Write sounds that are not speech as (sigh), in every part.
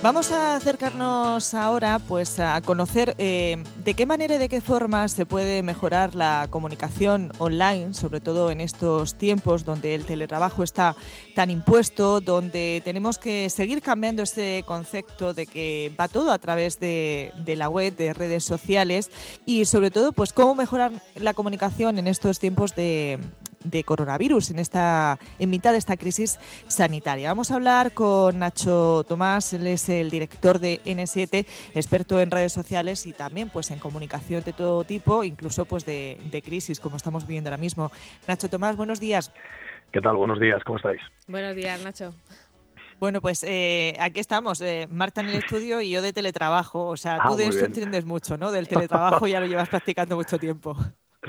Vamos a acercarnos ahora pues a conocer eh, de qué manera y de qué forma se puede mejorar la comunicación online, sobre todo en estos tiempos donde el teletrabajo está tan impuesto, donde tenemos que seguir cambiando ese concepto de que va todo a través de, de la web, de redes sociales y sobre todo pues cómo mejorar la comunicación en estos tiempos de, de coronavirus en esta en mitad de esta crisis sanitaria. Vamos a hablar con Nacho Tomás, él es el director de N7, experto en redes sociales y también pues en comunicación de todo tipo, incluso pues de, crisis como estamos viviendo ahora mismo. Nacho Tomás, buenos días. ¿Qué tal? Buenos días, ¿cómo estáis? Buenos días, Nacho. Bueno, pues eh, aquí estamos, eh, Marta en el estudio y yo de teletrabajo. O sea, tú ah, de esto entiendes mucho, ¿no? Del teletrabajo ya lo llevas practicando mucho tiempo.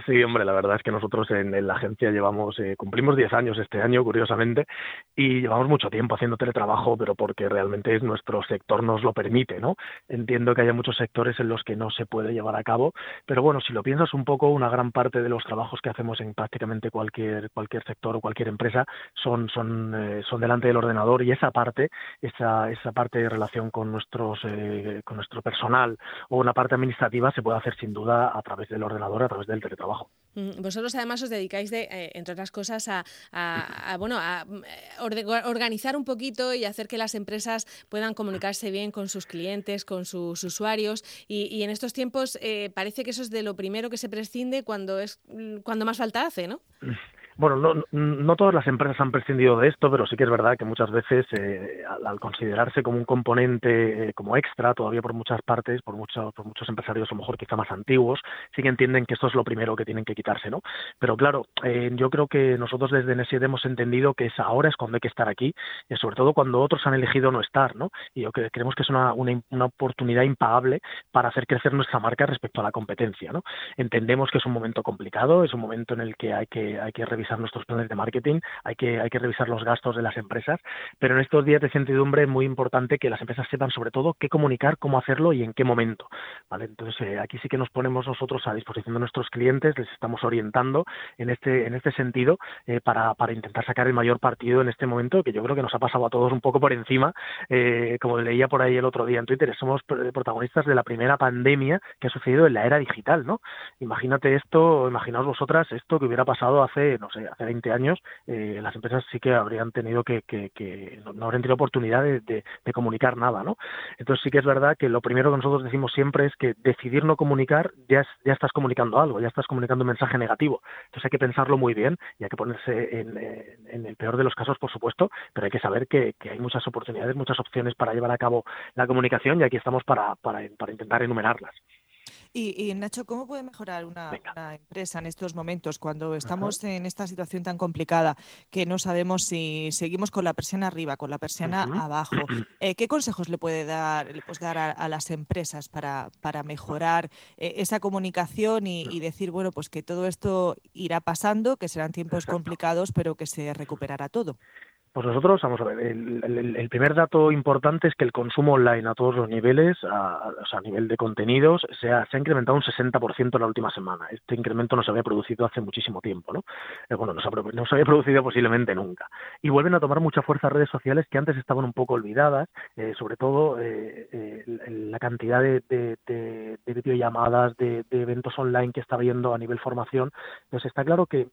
Sí, hombre, la verdad es que nosotros en, la agencia llevamos, eh, cumplimos 10 años este año, curiosamente, y llevamos mucho tiempo haciendo teletrabajo, pero porque realmente es nuestro sector nos lo permite, ¿no? Entiendo que haya muchos sectores en los que no se puede llevar a cabo, pero bueno, si lo piensas un poco, una gran parte de los trabajos que hacemos en prácticamente cualquier cualquier sector o cualquier empresa son son eh, son delante del ordenador y esa parte, esa esa parte de relación con nuestros eh, con nuestro personal o una parte administrativa se puede hacer sin duda a través del ordenador, a través del teletrabajo trabajo. Mm, vosotros además os dedicáis, de, eh, entre otras cosas, a, bueno, a eh, organizar un poquito y hacer que las empresas puedan comunicarse bien con sus clientes, con sus usuarios. Y, en estos tiempos eh, parece que eso es de lo primero que se prescinde cuando es cuando más falta hace, ¿no? (laughs) Bueno, no, no todas las empresas han prescindido de esto, pero sí que es verdad que muchas veces, eh, al, considerarse como un componente eh, como extra, todavía por muchas partes, por muchos, por muchos empresarios a lo mejor quizá más antiguos, sí que entienden que esto es lo primero que tienen que quitarse, ¿no? Pero claro, eh, yo creo que nosotros desde NSID hemos entendido que es ahora es cuando hay que estar aquí, y sobre todo cuando otros han elegido no estar, ¿no? Y yo que, creemos que es una, una, una oportunidad impagable para hacer crecer nuestra marca respecto a la competencia, ¿no? Entendemos que es un momento complicado, es un momento en el que hay que, hay que revisar nuestros planes de marketing, hay que, hay que revisar los gastos de las empresas, pero en estos días de incertidumbre es muy importante que las empresas sepan sobre todo qué comunicar, cómo hacerlo y en qué momento. ¿vale? Entonces, eh, aquí sí que nos ponemos nosotros a disposición de nuestros clientes, les estamos orientando en este, en este sentido eh, para, para intentar sacar el mayor partido en este momento, que yo creo que nos ha pasado a todos un poco por encima, eh, como leía por ahí el otro día en Twitter, somos protagonistas de la primera pandemia que ha sucedido en la era digital, ¿no? Imagínate esto, imaginaos vosotras esto que hubiera pasado hace, no sé, hace 20 años, eh, las empresas sí que habrían tenido que, que, no, habrían tenido oportunidad de, comunicar nada, ¿no? Entonces sí que es verdad que lo primero que nosotros decimos siempre es que decidir no comunicar ya, ya estás comunicando algo, ya estás comunicando un mensaje negativo. Entonces hay que pensarlo muy bien y hay que ponerse en, en el peor de los casos, por supuesto, pero hay que saber que, que, hay muchas oportunidades, muchas opciones para llevar a cabo la comunicación y aquí estamos para, para intentar enumerarlas. Y, Nacho, ¿cómo puede mejorar una, empresa en estos momentos cuando estamos en esta situación tan complicada que no sabemos si seguimos con la persiana arriba, con la persiana abajo? (clears throat) Eh, ¿Qué consejos le puede dar, le dar a, las empresas para, para mejorar eh, esa comunicación y, decir, bueno, pues que todo esto irá pasando, que serán tiempos complicados, pero que se recuperará todo? Pues nosotros, vamos a ver, el, primer dato importante es que el consumo online a todos los niveles, a, o sea, a nivel de contenidos, se ha, incrementado un 60% en la última semana. Este incremento no se había producido hace muchísimo tiempo, ¿no? Eh, bueno, no se, no se, había producido posiblemente nunca. Y vuelven a tomar mucha fuerza redes sociales que antes estaban un poco olvidadas, eh, sobre todo eh, la cantidad de, de, de, de videollamadas, de, eventos online que está habiendo a nivel formación. Entonces está claro que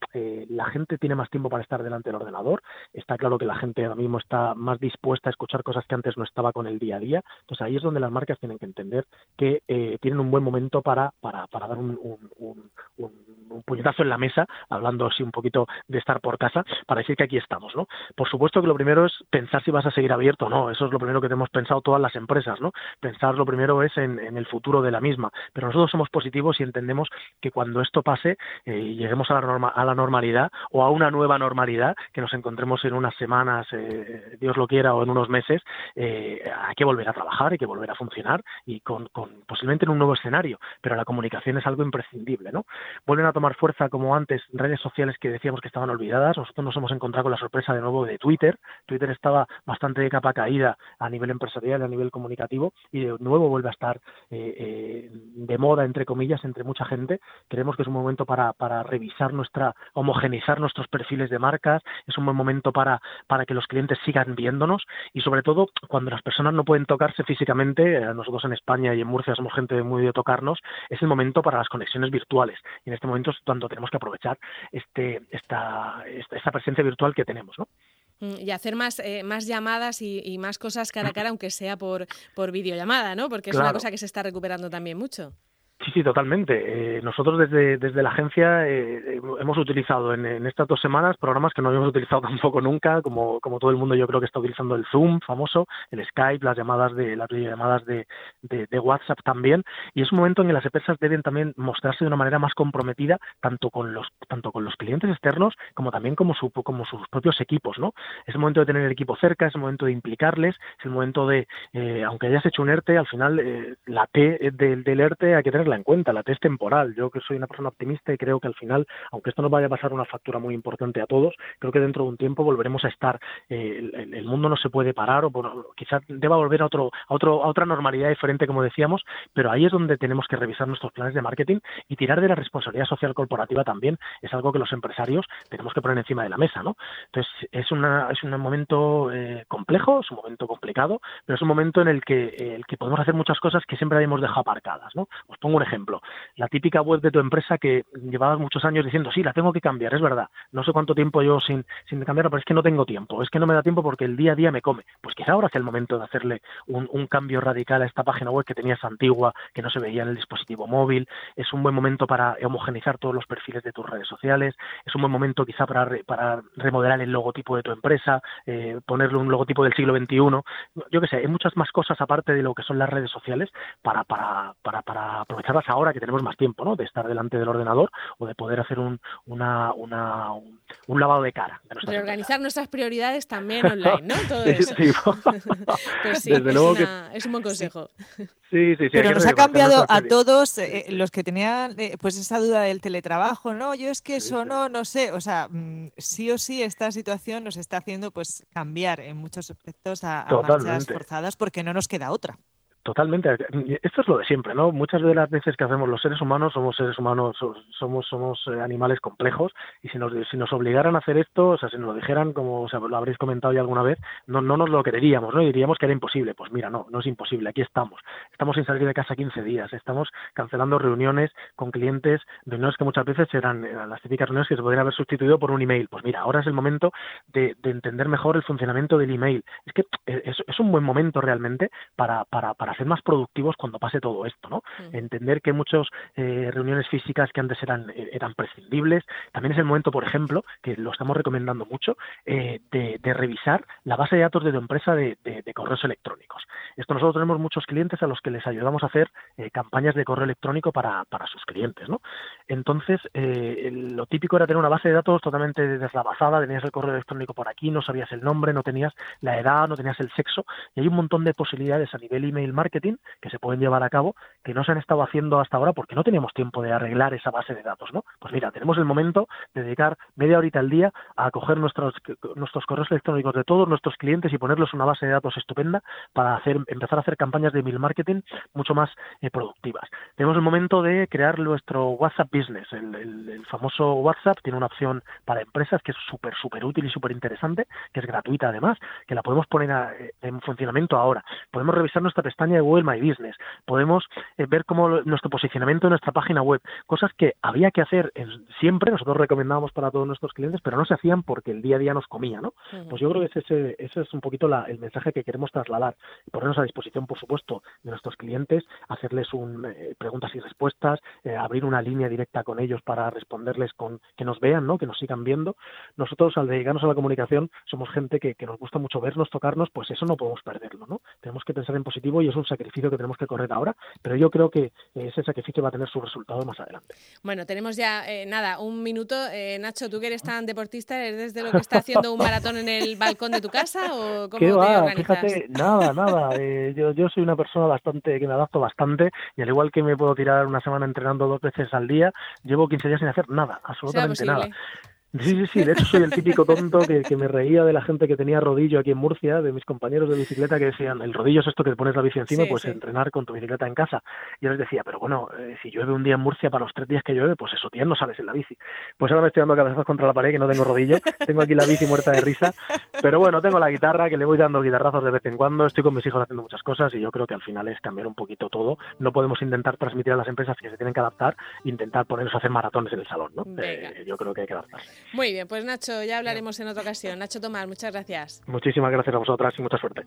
la gente tiene más tiempo para estar delante del ordenador, está claro que la gente ahora mismo está más dispuesta a escuchar cosas que antes no estaba con el día a día. Entonces ahí es donde las marcas tienen que entender que eh, tienen un buen momento para, para, para dar un, un, un puñetazo en la mesa, hablando así un poquito de estar por casa, para decir que aquí estamos, ¿no? Por supuesto que lo primero es pensar si vas a seguir abierto o no, eso es lo primero que tenemos pensado todas las empresas, ¿no? Pensar lo primero es en, el futuro de la misma, pero nosotros somos positivos y entendemos que cuando esto pase eh, y lleguemos a la, norma, a la normalidad o a una nueva normalidad, que nos encontremos en unas semanas, eh, Dios lo quiera, o en unos meses, eh, hay que volver a trabajar, hay que volver a funcionar y con, con posiblemente en un nuevo escenario, pero la comunicación es algo imprescindible, ¿no? Vuelven a tomar fuerza como antes redes sociales que decíamos que estaban olvidadas. Nosotros nos hemos encontrado con la sorpresa de nuevo de Twitter. Twitter estaba bastante de capa caída a nivel empresarial, a nivel comunicativo y de nuevo vuelve a estar eh, eh, de moda, entre comillas, entre mucha gente. Creemos que es un momento para, para revisar nuestra, homogenizar nuestros perfiles de marcas. Es un buen momento para, para que los clientes sigan viéndonos y sobre todo cuando las personas no pueden tocarse físicamente, eh, nosotros en España y en Murcia somos gente muy de tocarnos, es el momento para las conexiones virtuales y en este momento cuando tenemos que aprovechar este, esta, esta, presencia virtual que tenemos. ¿no? Mm, y hacer más, eh, más llamadas y, más cosas cara a cara, aunque sea por, por videollamada, ¿no? Porque es una cosa que se está recuperando también mucho. Sí, sí, totalmente. Eh, nosotros desde, desde la agencia eh, hemos utilizado en, estas dos semanas programas que no habíamos (laughs) utilizado tampoco nunca, como, como todo el mundo yo creo que está utilizando el Zoom famoso, el Skype, las llamadas de las llamadas de, de, WhatsApp también. Y es un momento en que las empresas deben también mostrarse de una manera más comprometida tanto con los tanto con los clientes externos como también como su, como sus propios equipos, ¿no? Es momento de tener el equipo cerca, es momento de implicarles, es el momento de, eh, aunque hayas hecho un ERTE, al final la T del, del ERTE hay que tener en cuenta, la T es temporal. Yo que soy una persona optimista y creo que al final, aunque esto nos vaya a pasar una factura muy importante a todos, creo que dentro de un tiempo volveremos a estar, eh, el, mundo no se puede parar o bueno, quizás deba volver a otro, a otro, a otra normalidad diferente como decíamos, pero ahí es donde tenemos que revisar nuestros planes de marketing y tirar de la responsabilidad social corporativa también es algo que los empresarios tenemos que poner encima de la mesa, ¿no? Entonces es una, es un momento eh, complejo, es un momento complicado, pero es un momento en el que, que podemos hacer muchas cosas que siempre habíamos dejado aparcadas, ¿no? Os pongo un ejemplo, la típica web de tu empresa que llevabas muchos años diciendo, sí, la tengo que cambiar, es verdad, no sé cuánto tiempo yo sin, sin cambiarla, pero es que no tengo tiempo, es que no me da tiempo porque el día a día me come. Pues quizá ahora es el momento de hacerle un, cambio radical a esta página web que tenías antigua, que no se veía en el dispositivo móvil, es un buen momento para homogenizar todos los perfiles de tus redes sociales, es un buen momento quizá para, para remodelar el logotipo de tu empresa, eh, ponerle un logotipo del siglo XXI, yo qué sé, hay muchas más cosas aparte de lo que son las redes sociales para, para, para, para aprovecharlas ahora que tenemos más tiempo, ¿no? De estar delante del ordenador o de poder hacer un, una, una, un, lavado de cara. De, organizar nuestras prioridades también online, ¿no? Todo (laughs) eso. Sí, (laughs) pues sí, Desde es, luego que... es un buen consejo. Sí, sí, sí. Pero nos ha cambiado a todos eh, los que tenían eh, pues esa duda del teletrabajo, ¿no? Yo es que eso no, no sé, o sea, mm, sí o sí esta situación nos está haciendo pues cambiar en muchos aspectos a, a marchas forzadas porque no nos queda otra. Totalmente. Esto es lo de siempre, ¿no? Muchas de las veces que hacemos los seres humanos somos seres humanos, somos somos eh, animales complejos y si nos si nos obligaran a hacer esto, o sea, si nos lo dijeran, como o sea, lo habréis comentado ya alguna vez, no no nos lo creeríamos, ¿no? Y diríamos que era imposible. Pues mira, no, no es imposible. Aquí estamos. Estamos sin salir de casa 15 días. Estamos cancelando reuniones con clientes, reuniones que muchas veces eran, las típicas reuniones que se podrían haber sustituido por un email. Pues mira, ahora es el momento de, de entender mejor el funcionamiento del email. Es que es, es un buen momento realmente para para para ser más productivos cuando pase todo esto, ¿no? Entender que muchas eh, reuniones físicas que antes eran, eh, eran prescindibles, también es el momento, por ejemplo, que lo estamos recomendando mucho, eh, de, revisar la base de datos de tu empresa de, correos electrónicos. Esto nosotros tenemos muchos clientes a los que les ayudamos a hacer campañas de correo electrónico para, para sus clientes, ¿no? Entonces, lo típico era tener una base de datos totalmente deslavazada, tenías el correo electrónico por aquí, no sabías el nombre, no tenías la edad, no tenías el sexo, y hay un montón de posibilidades a nivel email marketing que se pueden llevar a cabo que no se han estado haciendo hasta ahora porque no teníamos tiempo de arreglar esa base de datos, ¿no? Pues mira, tenemos el momento de dedicar media horita al día a coger nuestros nuestros correos electrónicos de todos nuestros clientes y ponerlos en una base de datos estupenda para hacer empezar a hacer campañas de email marketing mucho más eh, productivas. Tenemos el momento de crear nuestro WhatsApp Business, el, el, famoso WhatsApp tiene una opción para empresas que es súper súper útil y súper interesante, que es gratuita además, que la podemos poner eh, en funcionamiento ahora. Podemos revisar nuestra pestaña de Google My Business, podemos eh, ver cómo nuestro posicionamiento en nuestra página web, cosas que había que hacer siempre, nosotros recomendábamos para todos nuestros clientes, pero no se hacían porque el día a día nos comía, ¿no? Pues yo creo que ese, ese es un poquito el mensaje que queremos trasladar, ponernos a disposición, por supuesto, de nuestros clientes, hacerles un, eh, preguntas y respuestas, eh, abrir una línea directa con ellos para responderles con que nos vean, ¿no? Que nos sigan viendo. Nosotros al dedicarnos a la comunicación somos gente que, que nos gusta mucho vernos, tocarnos, pues eso no podemos perderlo, ¿no? Tenemos que pensar en positivo y es un sacrificio que tenemos que correr ahora, pero yo creo que ese sacrificio va a tener su resultado más adelante. Bueno, tenemos ya eh, nada, un minuto. Eh, Nacho, tú que eres tan deportista, ¿eres desde lo que está haciendo un maratón en el balcón de tu casa o cómo te organizas? Fíjate, nada, nada. Eh, yo, yo soy una persona bastante que me adapto bastante y al igual que me puedo tirar una semana entrenando dos veces al día, llevo 15 días sin hacer nada, absolutamente nada. Sí, sí, sí. De hecho, soy el típico tonto que, que, me reía de la gente que tenía rodillo aquí en Murcia, de mis compañeros de bicicleta que decían, el rodillo es esto que te pones la bici encima, pues entrenar con tu bicicleta en casa. Y yo les decía, pero bueno, eh, si llueve un día en Murcia, para los tres días que llueve, pues esos días no sales en la bici. Pues ahora me estoy dando cabezas contra la pared, que no tengo rodillo. Tengo aquí la bici muerta de risa. Pero bueno, tengo la guitarra, que le voy dando guitarrazos de vez en cuando. Estoy con mis hijos haciendo muchas cosas y yo creo que al final es cambiar un poquito todo. No podemos intentar transmitir a las empresas que se tienen que adaptar, intentar ponernos a hacer maratones en el salón, ¿no? Eh, yo creo que hay que adaptarse. Muy bien, pues Nacho, ya hablaremos en otra ocasión. Nacho Tomás, muchas gracias. Muchísimas gracias a vosotras y mucha suerte.